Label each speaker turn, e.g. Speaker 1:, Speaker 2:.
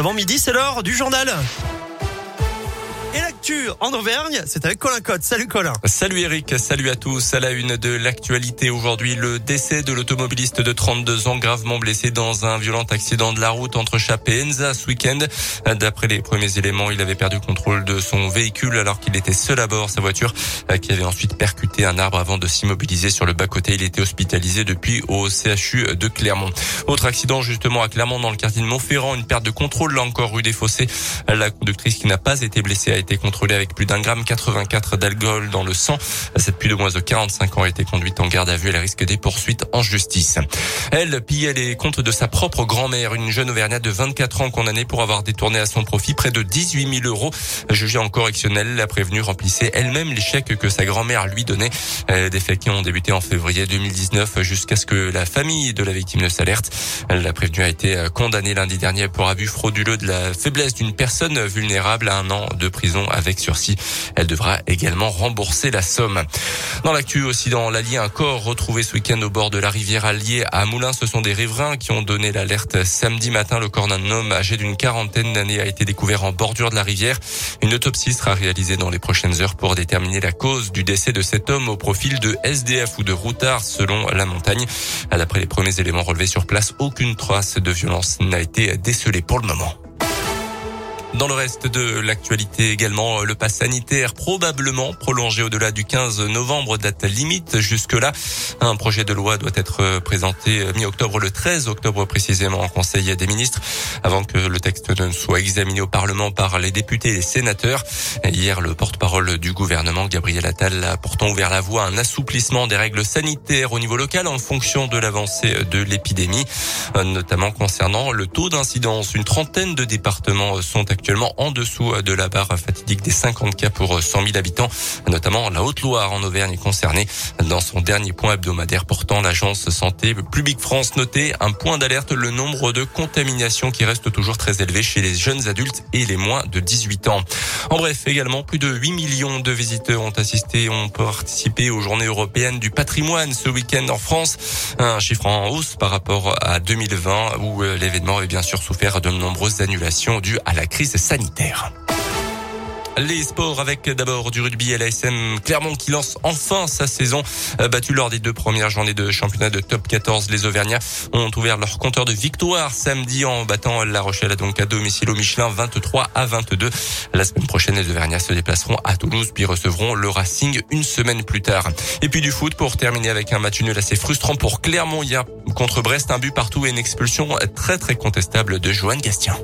Speaker 1: Avant midi, c'est l'heure du journal. L'actu en Auvergne, c'est avec Colin Cotte. Salut Colin.
Speaker 2: Salut Eric, salut à tous. À la une de l'actualité aujourd'hui, le décès de l'automobiliste de 32 ans gravement blessé dans un violent accident de la route entre Chap et Enza ce week-end. D'après les premiers éléments, il avait perdu contrôle de son véhicule alors qu'il était seul à bord. Sa voiture euh, qui avait ensuite percuté un arbre avant de s'immobiliser sur le bas-côté. Il était hospitalisé depuis au CHU de Clermont. Autre accident justement à Clermont dans le quartier de Montferrand, une perte de contrôle là encore rue des Fossés. La conductrice qui n'a pas été blessée a été contrôlée avec plus d'un gramme 84 d'alcool dans le sang. Cette plus de moins de 45 ans a été conduite en garde à vue. Elle risque des poursuites en justice. Elle pillait les comptes de sa propre grand-mère, une jeune Auvergnate de 24 ans condamnée pour avoir détourné à son profit près de 18 000 euros. Jugée en correctionnel, la prévenue remplissait elle-même les chèques que sa grand-mère lui donnait. Euh, des faits qui ont débuté en février 2019 jusqu'à ce que la famille de la victime ne s'alerte. La prévenue a été condamnée lundi dernier pour abus frauduleux de la faiblesse d'une personne vulnérable à un an de prison avec Elle devra également rembourser la somme. Dans l'actu aussi dans l'Allier, un corps retrouvé ce week-end au bord de la rivière Allier à Moulins. Ce sont des riverains qui ont donné l'alerte samedi matin. Le corps d'un homme âgé d'une quarantaine d'années a été découvert en bordure de la rivière. Une autopsie sera réalisée dans les prochaines heures pour déterminer la cause du décès de cet homme au profil de SDF ou de routard selon la montagne. D'après les premiers éléments relevés sur place, aucune trace de violence n'a été décelée pour le moment. Dans le reste de l'actualité également, le pass sanitaire probablement prolongé au-delà du 15 novembre, date limite jusque-là. Un projet de loi doit être présenté mi-octobre, le 13 octobre précisément en Conseil des ministres, avant que le texte ne soit examiné au Parlement par les députés et les sénateurs. Hier, le porte-parole du gouvernement, Gabriel Attal, a pourtant ouvert la voie à un assouplissement des règles sanitaires au niveau local en fonction de l'avancée de l'épidémie, notamment concernant le taux d'incidence. Une trentaine de départements sont actuellement en dessous de la barre fatidique des 50 cas pour 100 000 habitants, notamment la Haute-Loire en Auvergne est concernée. Dans son dernier point hebdomadaire portant, l'agence Santé Publique France notait un point d'alerte, le nombre de contaminations qui reste toujours très élevé chez les jeunes adultes et les moins de 18 ans. En bref, également, plus de 8 millions de visiteurs ont assisté, ont participé aux journées européennes du patrimoine ce week-end en France. Un chiffre en hausse par rapport à 2020 où l'événement avait bien sûr souffert de nombreuses annulations dues à la crise sanitaire. Les sports avec d'abord du rugby à l'ASM Clermont qui lance enfin sa saison. Battu lors des deux premières journées de championnat de top 14, les Auvergnats ont ouvert leur compteur de victoire samedi en battant La Rochelle à domicile au Michelin 23 à 22. La semaine prochaine, les Auvergnats se déplaceront à Toulouse puis recevront le Racing une semaine plus tard. Et puis du foot pour terminer avec un match nul assez frustrant pour Clermont hier contre Brest, un but partout et une expulsion très très contestable de Johan Gastien.